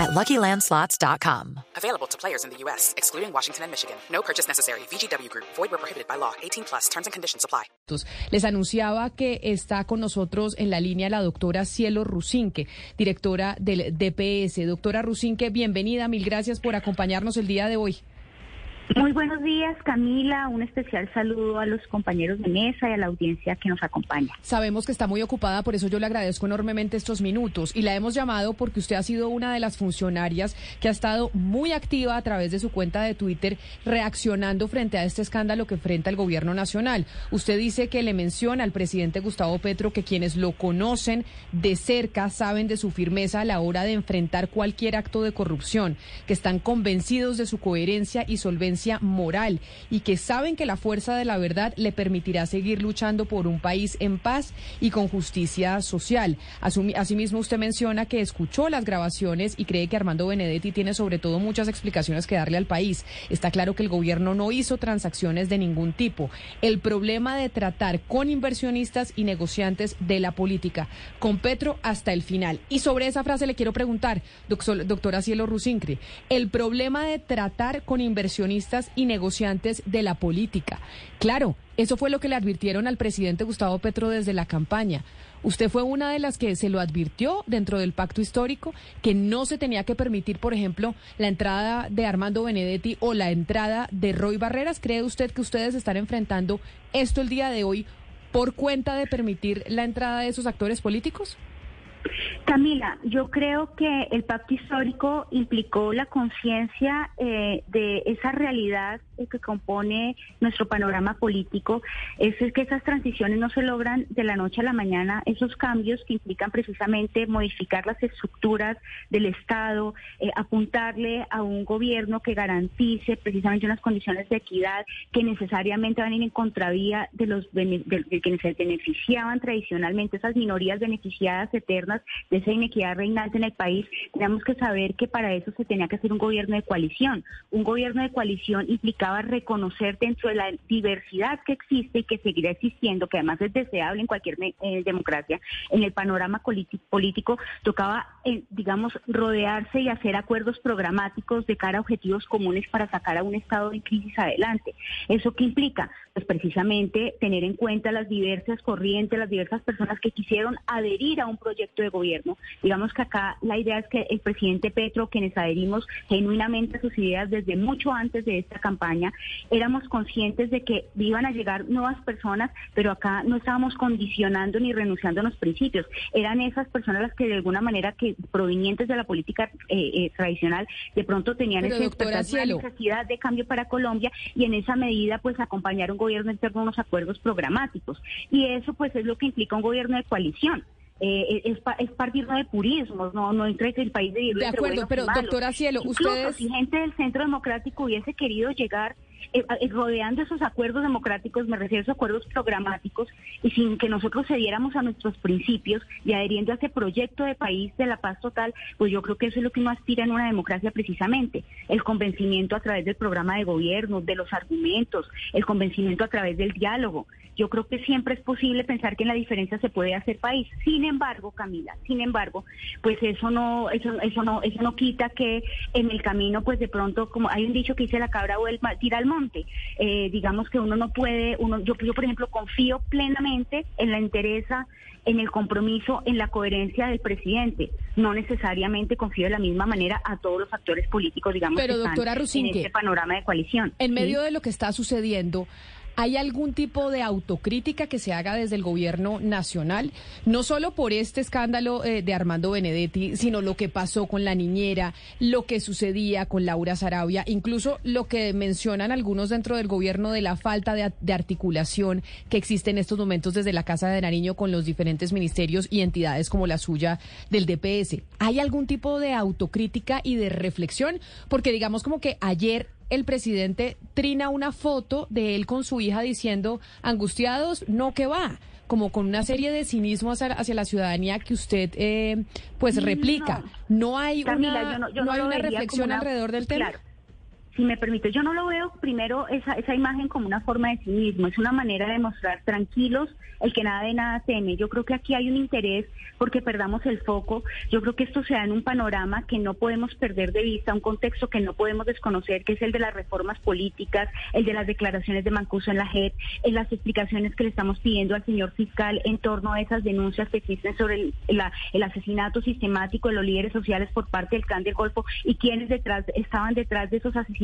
at LuckyLandSlots.com. Available to players in the U.S., excluding Washington and Michigan. No purchase necessary. VGW Group. Void where prohibited by law. 18 plus. Terms and conditions apply. Les anunciaba que está con nosotros en la línea la doctora Cielo Rusinque, directora del DPS. Doctora Rusinque, bienvenida. Mil gracias por acompañarnos el día de hoy. Muy buenos días, Camila. Un especial saludo a los compañeros de mesa y a la audiencia que nos acompaña. Sabemos que está muy ocupada, por eso yo le agradezco enormemente estos minutos. Y la hemos llamado porque usted ha sido una de las funcionarias que ha estado muy activa a través de su cuenta de Twitter reaccionando frente a este escándalo que enfrenta el gobierno nacional. Usted dice que le menciona al presidente Gustavo Petro que quienes lo conocen de cerca saben de su firmeza a la hora de enfrentar cualquier acto de corrupción, que están convencidos de su coherencia y solvencia moral y que saben que la fuerza de la verdad le permitirá seguir luchando por un país en paz y con justicia social. Asimismo, usted menciona que escuchó las grabaciones y cree que Armando Benedetti tiene sobre todo muchas explicaciones que darle al país. Está claro que el gobierno no hizo transacciones de ningún tipo. El problema de tratar con inversionistas y negociantes de la política, con Petro hasta el final. Y sobre esa frase le quiero preguntar, doctora Cielo Rusincre, el problema de tratar con inversionistas y negociantes de la política. Claro, eso fue lo que le advirtieron al presidente Gustavo Petro desde la campaña. Usted fue una de las que se lo advirtió dentro del pacto histórico que no se tenía que permitir, por ejemplo, la entrada de Armando Benedetti o la entrada de Roy Barreras. ¿Cree usted que ustedes están enfrentando esto el día de hoy por cuenta de permitir la entrada de esos actores políticos? Camila, yo creo que el pacto histórico implicó la conciencia eh, de esa realidad que compone nuestro panorama político, es, que esas transiciones no se logran de la noche a la mañana, esos cambios que implican precisamente modificar las estructuras del Estado, eh, apuntarle a un gobierno que garantice precisamente unas condiciones de equidad que necesariamente van a ir en contravía de los de, quienes se beneficiaban tradicionalmente, esas minorías beneficiadas eternas de esa inequidad reinante en el país, tenemos que saber que para eso se tenía que hacer un gobierno de coalición. Un gobierno de coalición implicaba reconocer dentro de la diversidad que existe y que seguirá existiendo, que además es deseable en cualquier eh, democracia, en el panorama político, tocaba, eh, digamos, rodearse y hacer acuerdos programáticos de cara a objetivos comunes para sacar a un Estado en crisis adelante. ¿Eso qué implica? Pues precisamente tener en cuenta las diversas corrientes, las diversas personas que quisieron adherir a un proyecto de gobierno Digamos que acá la idea es que el presidente Petro, quienes adherimos genuinamente a sus ideas desde mucho antes de esta campaña, éramos conscientes de que iban a llegar nuevas personas, pero acá no estábamos condicionando ni renunciando a los principios. Eran esas personas las que de alguna manera que provenientes de la política eh, eh, tradicional de pronto tenían esa necesidad de cambio para Colombia y en esa medida pues acompañar un gobierno interno unos acuerdos programáticos. Y eso pues es lo que implica un gobierno de coalición. Eh, es, es partir de purismos, no, no entre el país de De acuerdo, pero doctora Cielo, ustedes... si gente del Centro Democrático hubiese querido llegar eh, eh, rodeando esos acuerdos democráticos, me refiero a esos acuerdos programáticos, y sin que nosotros cediéramos a nuestros principios y adheriendo a ese proyecto de país de la paz total, pues yo creo que eso es lo que uno aspira en una democracia precisamente, el convencimiento a través del programa de gobierno, de los argumentos, el convencimiento a través del diálogo. Yo creo que siempre es posible pensar que en la diferencia se puede hacer país. Sin embargo, Camila, sin embargo, pues eso no, eso, eso no, eso no quita que en el camino, pues de pronto, como hay un dicho que dice la cabra vuelva, tira al monte. Eh, digamos que uno no puede, uno, yo, yo por ejemplo confío plenamente en la interesa, en el compromiso, en la coherencia del presidente. No necesariamente confío de la misma manera a todos los actores políticos, digamos, Pero, que doctora están en este panorama de coalición. En medio de lo que está sucediendo, ¿Hay algún tipo de autocrítica que se haga desde el gobierno nacional? No solo por este escándalo eh, de Armando Benedetti, sino lo que pasó con la niñera, lo que sucedía con Laura Sarabia, incluso lo que mencionan algunos dentro del gobierno de la falta de, de articulación que existe en estos momentos desde la Casa de Nariño con los diferentes ministerios y entidades como la suya del DPS. ¿Hay algún tipo de autocrítica y de reflexión? Porque digamos como que ayer el presidente trina una foto de él con su hija diciendo, angustiados, no que va como con una serie de cinismo hacia, la ciudadanía que usted eh, pues replica. No, hay una, no, hay una reflexión alrededor del tema si me permite, yo no lo veo primero esa, esa imagen como una forma de cinismo, es una manera de mostrar tranquilos el que nada de nada teme. Yo creo que aquí hay un interés porque perdamos el foco. Yo creo que esto se da en un panorama que no podemos perder de vista, un contexto que no podemos desconocer, que es el de las reformas políticas, el de las declaraciones de Mancuso en la JEP, en las explicaciones que le estamos pidiendo al señor fiscal en torno a esas denuncias que existen sobre el, el asesinato sistemático de los líderes sociales por parte del clan del Golfo y quienes detrás estaban detrás de esos asesinatos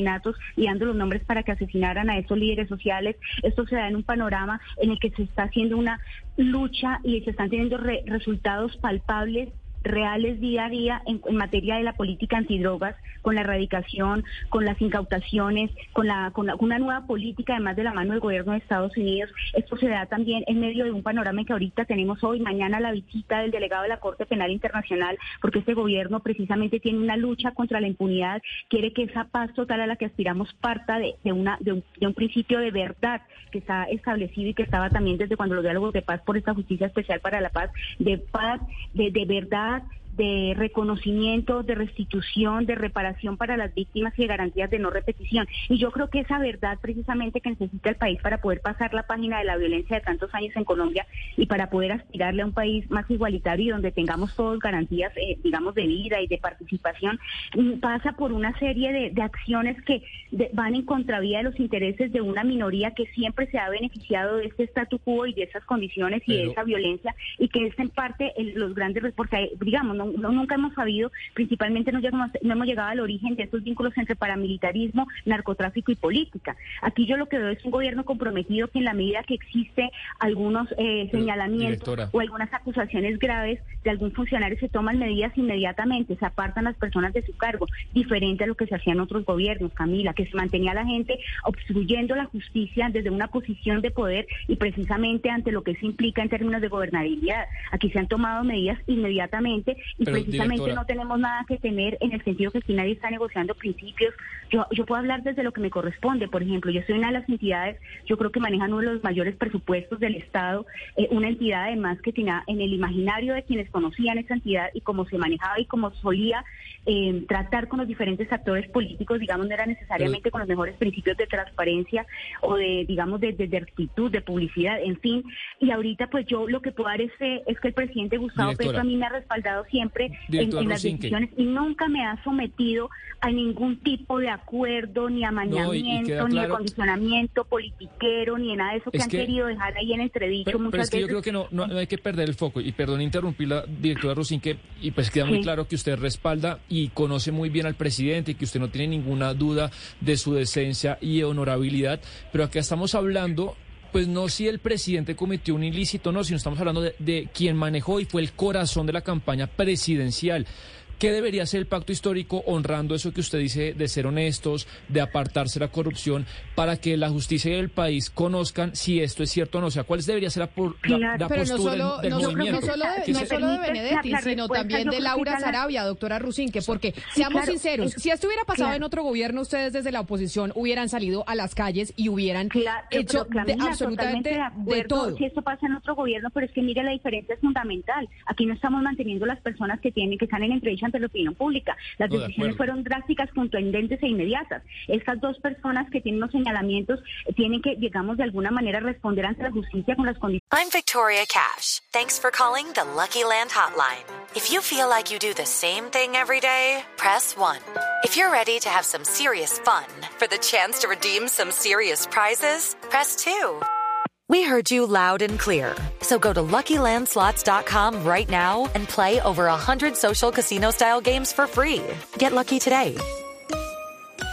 y dando los nombres para que asesinaran a estos líderes sociales. Esto se da en un panorama en el que se está haciendo una lucha y se están teniendo resultados palpables reales día a día en, materia de la política antidrogas, con la erradicación, con las incautaciones, con, la, con, una nueva política, además de la mano del gobierno de Estados Unidos. Esto se da también en medio de un panorama que ahorita tenemos hoy, mañana la visita del delegado de la Corte Penal Internacional, porque este gobierno precisamente tiene una lucha contra la impunidad, quiere que esa paz total a la que aspiramos parta de, una, de, un, principio de verdad que está establecido y que estaba también desde cuando los diálogos de paz por esta justicia especial para la paz, de paz, de, de verdad más de reconocimiento, de restitución, de reparación para las víctimas y de garantías de no repetición. Y yo creo que esa verdad precisamente que necesita el país para poder pasar la página de la violencia de tantos años en Colombia y para poder aspirarle a un país más igualitario y donde tengamos todos garantías, eh, digamos, de vida y de participación, mm, pasa por una serie de, acciones que van en contravía de los intereses de una minoría que siempre se ha beneficiado de este statu quo y de esas condiciones y de esa violencia y que es en parte los grandes, porque digamos, no nunca hemos sabido, principalmente no, llegamos, no hemos llegado al origen de estos vínculos entre paramilitarismo, narcotráfico y política. Aquí yo lo que veo es un gobierno comprometido que en la medida que existe algunos eh, señalamientos o algunas acusaciones graves de algún funcionario se toman medidas inmediatamente, se apartan las personas de su cargo, diferente a lo que se hacía en otros gobiernos, Camila, que se mantenía la gente obstruyendo la justicia desde una posición de poder y precisamente ante lo que eso implica en términos de gobernabilidad. Aquí se han tomado medidas inmediatamente y precisamente no tenemos nada que tener en el sentido que si nadie está negociando principios, yo, yo puedo hablar desde lo que me corresponde, por ejemplo, yo soy una de las entidades, yo creo que manejan uno de los mayores presupuestos del Estado, eh, una entidad además que tenía en el imaginario de quienes conocían esa entidad y cómo se manejaba y cómo solía eh, tratar con los diferentes actores políticos, digamos, no era necesariamente con los mejores principios de transparencia o de, digamos, de, de, actitud, de publicidad, en fin, y ahorita pues yo lo que puedo dar es, es que el presidente Gustavo Petro a mí me ha respaldado siempre en, las decisiones y nunca me ha sometido a ningún tipo de acuerdo, ni amañamiento, ni acondicionamiento politiquero, ni de nada de eso. Que han querido dejar ahí en entredicho muchas pero es que yo creo que no, no, hay que perder el foco. Y perdón interrumpir la directora Rosinque, y pues queda muy claro que usted respalda y conoce muy bien al presidente y que usted no tiene ninguna duda de su decencia y honorabilidad, pero acá estamos hablando pues no si el presidente cometió un ilícito, no, sino estamos hablando de, de quien manejó y fue el corazón de la campaña presidencial. ¿Qué debería ser el pacto histórico honrando eso que usted dice de ser honestos, de apartarse la corrupción, para que la justicia y el país conozcan si esto es cierto o no? O sea, ¿cuál debería ser la, la, postura no solo, del, movimiento? No solo de, no solo de Benedetti, sino también de Laura Sarabia, doctora Rusinque, porque seamos sinceros, si esto hubiera pasado en otro gobierno, ustedes desde la oposición hubieran salido a las calles y hubieran hecho absolutamente de, todo. Si esto pasa en otro gobierno, pero es que mire la diferencia es fundamental. Aquí no estamos manteniendo las personas que tienen que están en entrevista ante la opinión pública. Las decisiones fueron drásticas, contundentes e inmediatas. Estas dos personas que tienen los señalamientos tienen que, digamos, de alguna manera responder ante la justicia con las condiciones. I'm Victoria Cash. Thanks for calling the Lucky Land Hotline. If you feel like you do the same thing every day, press 1. If you're ready to have some serious fun for the chance to redeem some serious prizes, press 2. We heard you loud and clear. So go to LuckyLandSlots.com right now and play over 100 social casino-style games for free. Get lucky today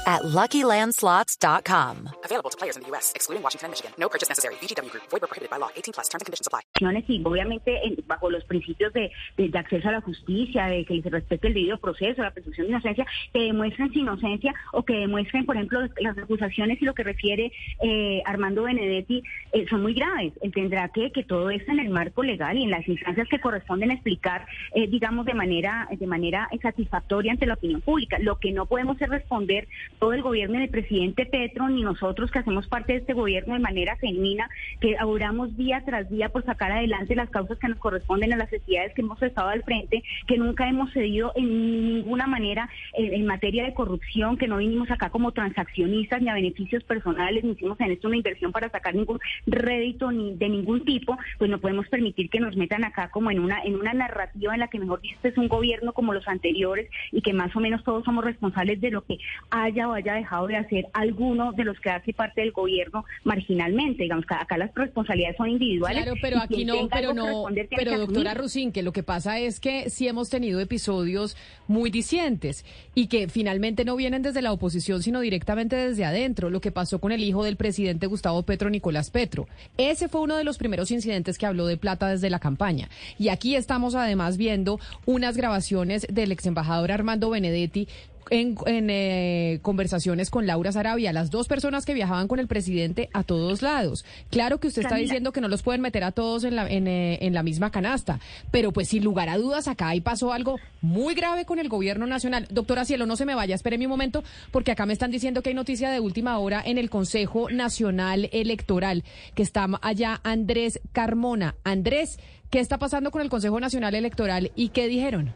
at LuckyLandSlots.com. Available to players in the U.S., excluding Washington and Michigan. No purchase necessary. VGW Group. Void were prohibited by law. 18 plus. Terms and conditions apply. Y obviamente bajo los principios de, de, de, acceso a la justicia, de que se respete el debido proceso, la presunción de inocencia, que demuestren su inocencia o que demuestren, por ejemplo, las acusaciones y lo que refiere eh, Armando Benedetti eh, son muy graves. Él tendrá que que todo esto en el marco legal y en las instancias que corresponden explicar, eh, digamos, de manera de manera satisfactoria ante la opinión pública. Lo que no podemos es responder todo el gobierno del presidente Petro, ni nosotros que hacemos parte de este gobierno de manera genuina, que oramos día tras día por sacar adelante las causas que nos corresponden a las necesidades que hemos estado al frente, que nunca hemos cedido en ninguna manera en, materia de corrupción, que no vinimos acá como transaccionistas ni a beneficios personales, ni hicimos en esto una inversión para sacar ningún rédito ni de ningún tipo, pues no podemos permitir que nos metan acá como en una en una narrativa en la que mejor dicho es un gobierno como los anteriores y que más o menos todos somos responsables de lo que haya o haya dejado de hacer alguno de los que hace parte del gobierno marginalmente. Digamos que acá las responsabilidades son individuales. Claro, pero aquí no, pero no, pero doctora Rusín, que lo que pasa es que sí hemos tenido episodios muy discientes y que finalmente no vienen desde la oposición, sino directamente desde adentro. Lo que pasó con el hijo del presidente Gustavo Petro, Nicolás Petro. Ese fue uno de los primeros incidentes que habló de plata desde la campaña. Y aquí estamos además viendo unas grabaciones del ex embajador Armando Benedetti en, eh, conversaciones con Laura Sarabia, las dos personas que viajaban con el presidente a todos lados. Claro que usted está diciendo que no los pueden meter a todos en la, eh, en, la misma canasta, pero pues sin lugar a dudas acá ahí pasó algo muy grave con el gobierno nacional. Doctora Cielo, no se me vaya, espere un momento, porque acá me están diciendo que hay noticia de última hora en el Consejo Nacional Electoral, que está allá Andrés Carmona. Andrés, ¿qué está pasando con el Consejo Nacional Electoral y qué dijeron?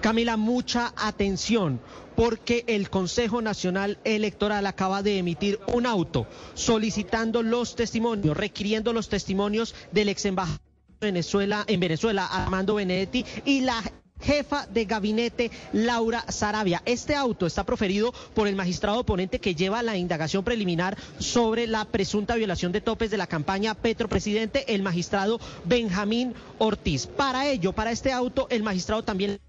Camila, mucha atención porque el Consejo Nacional Electoral acaba de emitir un auto solicitando los testimonios, requiriendo los testimonios del ex embajador de Venezuela, en Venezuela, Armando Benedetti, y la jefa de gabinete Laura Sarabia. Este auto está proferido por el magistrado oponente que lleva la indagación preliminar sobre la presunta violación de topes de la campaña Petro Presidente, el magistrado Benjamín Ortiz. Para ello, para este auto, el magistrado también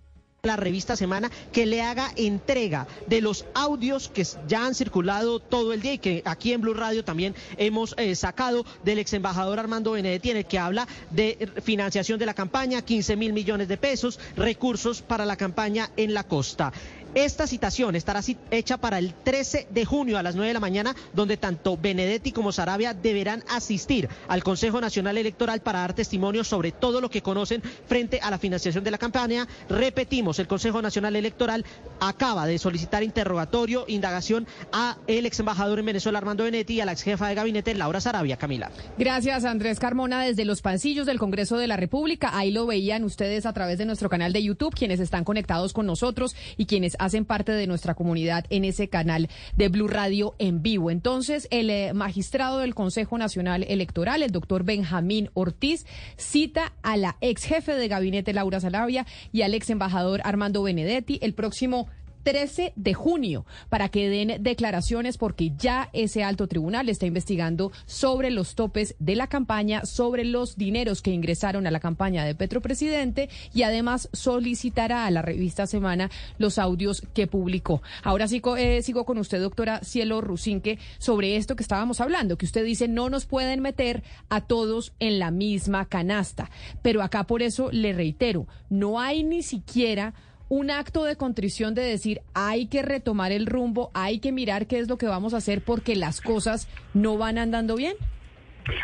la revista Semana que le haga entrega de los audios que ya han circulado todo el día y que aquí en Blue Radio también hemos eh, sacado del ex embajador Armando Benedetti en el que habla de financiación de la campaña, 15 mil millones de pesos, recursos para la campaña en la costa. Esta citación estará hecha para el 13 de junio a las 9 de la mañana, donde tanto Benedetti como Sarabia deberán asistir al Consejo Nacional Electoral para dar testimonio sobre todo lo que conocen frente a la financiación de la campaña. Repetimos, el Consejo Nacional Electoral acaba de solicitar interrogatorio, indagación a el ex embajador en Venezuela, Armando Benedetti, y a la ex jefa de gabinete, Laura Sarabia. Camila. Gracias, Andrés Carmona, desde los pasillos del Congreso de la República. Ahí lo veían ustedes a través de nuestro canal de YouTube, quienes están conectados con nosotros y quienes hacen parte de nuestra comunidad en ese canal de Blue Radio en vivo. Entonces, el eh, magistrado del Consejo Nacional Electoral, el doctor Benjamín Ortiz, cita a la ex jefe de gabinete Laura Salavia y al ex embajador Armando Benedetti el próximo 13 de junio para que den declaraciones porque ya ese alto tribunal está investigando sobre los topes de la campaña, sobre los dineros que ingresaron a la campaña de Petro Presidente y además solicitará a la revista Semana los audios que publicó. Ahora sí eh, sigo con usted, doctora Cielo Rusinque, sobre esto que estábamos hablando, que usted dice no nos pueden meter a todos en la misma canasta. Pero acá por eso le reitero, no hay ni siquiera un acto de contrición de decir hay que retomar el rumbo, hay que mirar qué es lo que vamos a hacer porque las cosas no van andando bien?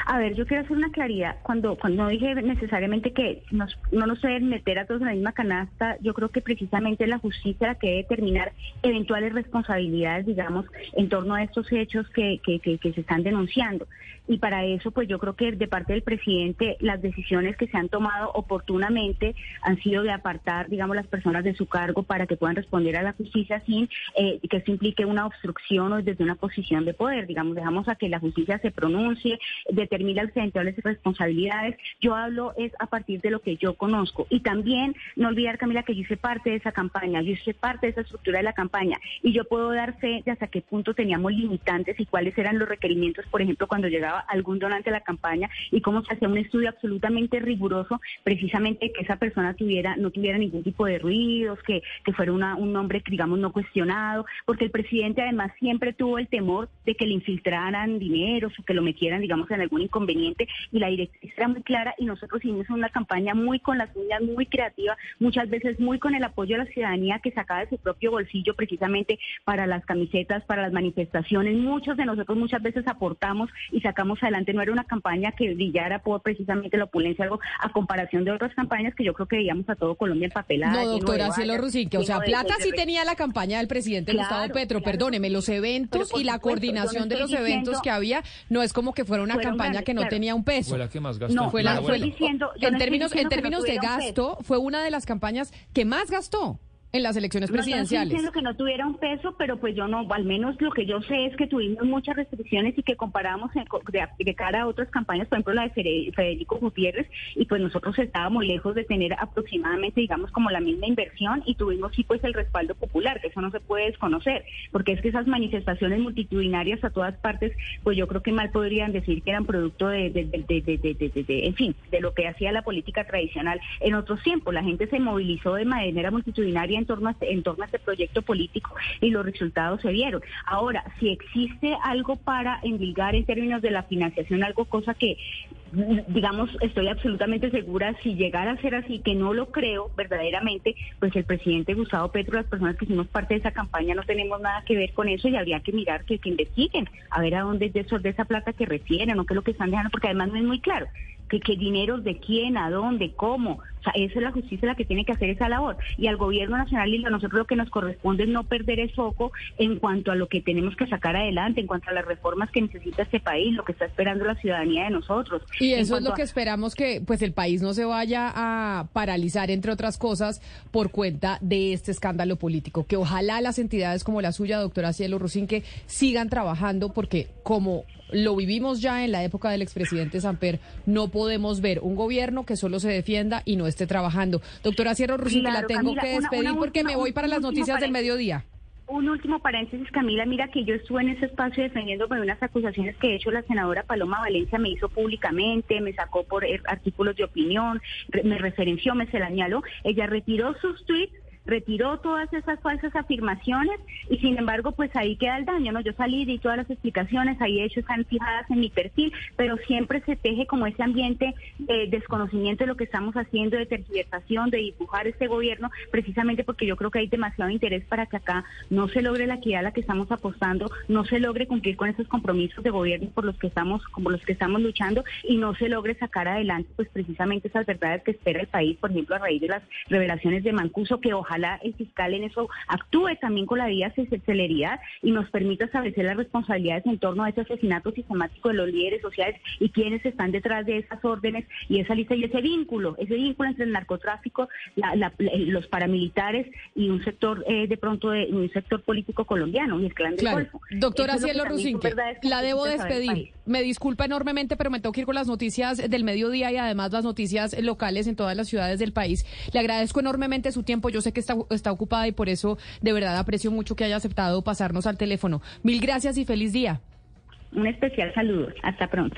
A ver, yo quiero hacer una claridad. Cuando cuando dije necesariamente que no nos deben meter a todos en la misma canasta, yo creo que precisamente la justicia la que debe determinar eventuales responsabilidades, digamos, en torno a estos hechos que, se están denunciando. Y para eso, pues yo creo que de parte del presidente, las decisiones que se han tomado oportunamente han sido de apartar, digamos, las personas de su cargo para que puedan responder a la justicia sin eh, que eso implique una obstrucción o desde una posición de poder. Digamos, dejamos a que la justicia se pronuncie, determina eventuales responsabilidades. Yo hablo es a partir de lo que yo conozco. Y también no olvidar, Camila, que yo hice parte de esa campaña, yo hice parte de esa estructura de la campaña y yo puedo dar fe de hasta qué punto teníamos limitantes y cuáles eran los requerimientos, por ejemplo, cuando llegaba algún donante a la campaña y cómo se hacía un estudio absolutamente riguroso, precisamente que esa persona tuviera no tuviera ningún tipo de ruidos, que, que fuera una, un nombre, digamos, no cuestionado, porque el presidente además siempre tuvo el temor de que le infiltraran dinero o que lo metieran, digamos, en en algún inconveniente y la directriz era muy clara y nosotros hicimos una campaña muy con las uñas, muy creativa, muchas veces muy con el apoyo de la ciudadanía que sacaba de su propio bolsillo precisamente para las camisetas, para las manifestaciones. Muchos de nosotros muchas veces aportamos y sacamos adelante. No era una campaña que brillara por precisamente la opulencia, algo a comparación de otras campañas que yo creo que veíamos a todo Colombia empapelada. No, doctora Cielo Rusinque, o sea, plata sí tenía la campaña del presidente Gustavo Petro, perdóneme, los eventos y la coordinación de los eventos que había no es como que fuera una campaña que no tenía un peso. Fue la que más gastó. No, fue la, diciendo, en términos, en términos de gasto, fue una de las campañas que más gastó en las elecciones presidenciales. No que no tuviera un peso, pero pues yo no, al menos lo que yo sé es que tuvimos muchas restricciones y que comparamos de, cara a otras campañas, por ejemplo la de Federico Gutiérrez, y pues nosotros estábamos lejos de tener aproximadamente, digamos, como la misma inversión y tuvimos sí pues el respaldo popular, que eso no se puede desconocer, porque es que esas manifestaciones multitudinarias a todas partes, pues yo creo que mal podrían decir que eran producto de, de, de en fin, de lo que hacía la política tradicional en otros tiempos. La gente se movilizó de manera multitudinaria en torno, a, este, en torno a este proyecto político y los resultados se vieron. Ahora, si existe algo para endilgar en términos de la financiación, algo cosa que digamos, estoy absolutamente segura, si llegara a ser así, que no lo creo verdaderamente, pues el presidente Gustavo Petro, las personas que hicimos parte de esa campaña, no tenemos nada que ver con eso y habría que mirar que, que investiguen, a ver a dónde es de, de esa plata que refieren o qué es lo que están dejando, porque además no es muy claro que qué dinero de quién, a dónde, cómo. O sea, esa es la justicia la que tiene que hacer esa labor. Y al gobierno nacional y a nosotros lo que nos corresponde es no perder el foco en cuanto a lo que tenemos que sacar adelante, en cuanto a las reformas que necesita este país, lo que está esperando la ciudadanía de nosotros. Y eso es lo que esperamos que pues el país no se vaya a paralizar, entre otras cosas, por cuenta de este escándalo político. Que ojalá las entidades como la suya, doctora Cielo Rusinque, sigan trabajando porque como lo vivimos ya en la época del expresidente Samper, no podemos ver un gobierno que solo se defienda y no esté trabajando. Doctora Sierra Rusinque, la tengo que despedir porque me voy para las noticias del mediodía. Un último paréntesis, Camila, mira que yo estuve en ese espacio defendiéndome de unas acusaciones que de hecho la senadora Paloma Valencia me hizo públicamente, me sacó por er, artículos de opinión, me referenció, me señaló. Ella retiró sus tweets retiró todas esas falsas afirmaciones y sin embargo pues ahí queda el daño, ¿no? Yo salí, di todas las explicaciones, ahí de hecho están fijadas en mi perfil, pero siempre se teje como ese ambiente de desconocimiento de lo que estamos haciendo, de tergiversación, de dibujar este gobierno, precisamente porque yo creo que hay demasiado interés para que acá no se logre la equidad a la que estamos apostando, no se logre cumplir con esos compromisos de gobierno por los que estamos, como los que estamos luchando y no se logre sacar adelante pues precisamente esas verdades que espera el país, por ejemplo, a raíz de las revelaciones de Mancuso, que ojalá el fiscal en eso actúe también con la vía de celeridad y nos permita establecer las responsabilidades en torno a ese asesinato sistemático de los líderes sociales y quienes están detrás de esas órdenes y esa lista y ese vínculo, ese vínculo entre el narcotráfico, los paramilitares y un sector eh, de pronto de un sector político colombiano y el clan del Golfo. Doctora Cielo Rusinque, la debo despedir. Me disculpa enormemente, pero me tengo que ir con las noticias del mediodía y además las noticias locales en todas las ciudades del país. Le agradezco enormemente su tiempo. Yo sé que está, ocupada y por eso de verdad aprecio mucho que haya aceptado pasarnos al teléfono. Mil gracias y feliz día. Un especial saludo. Hasta pronto.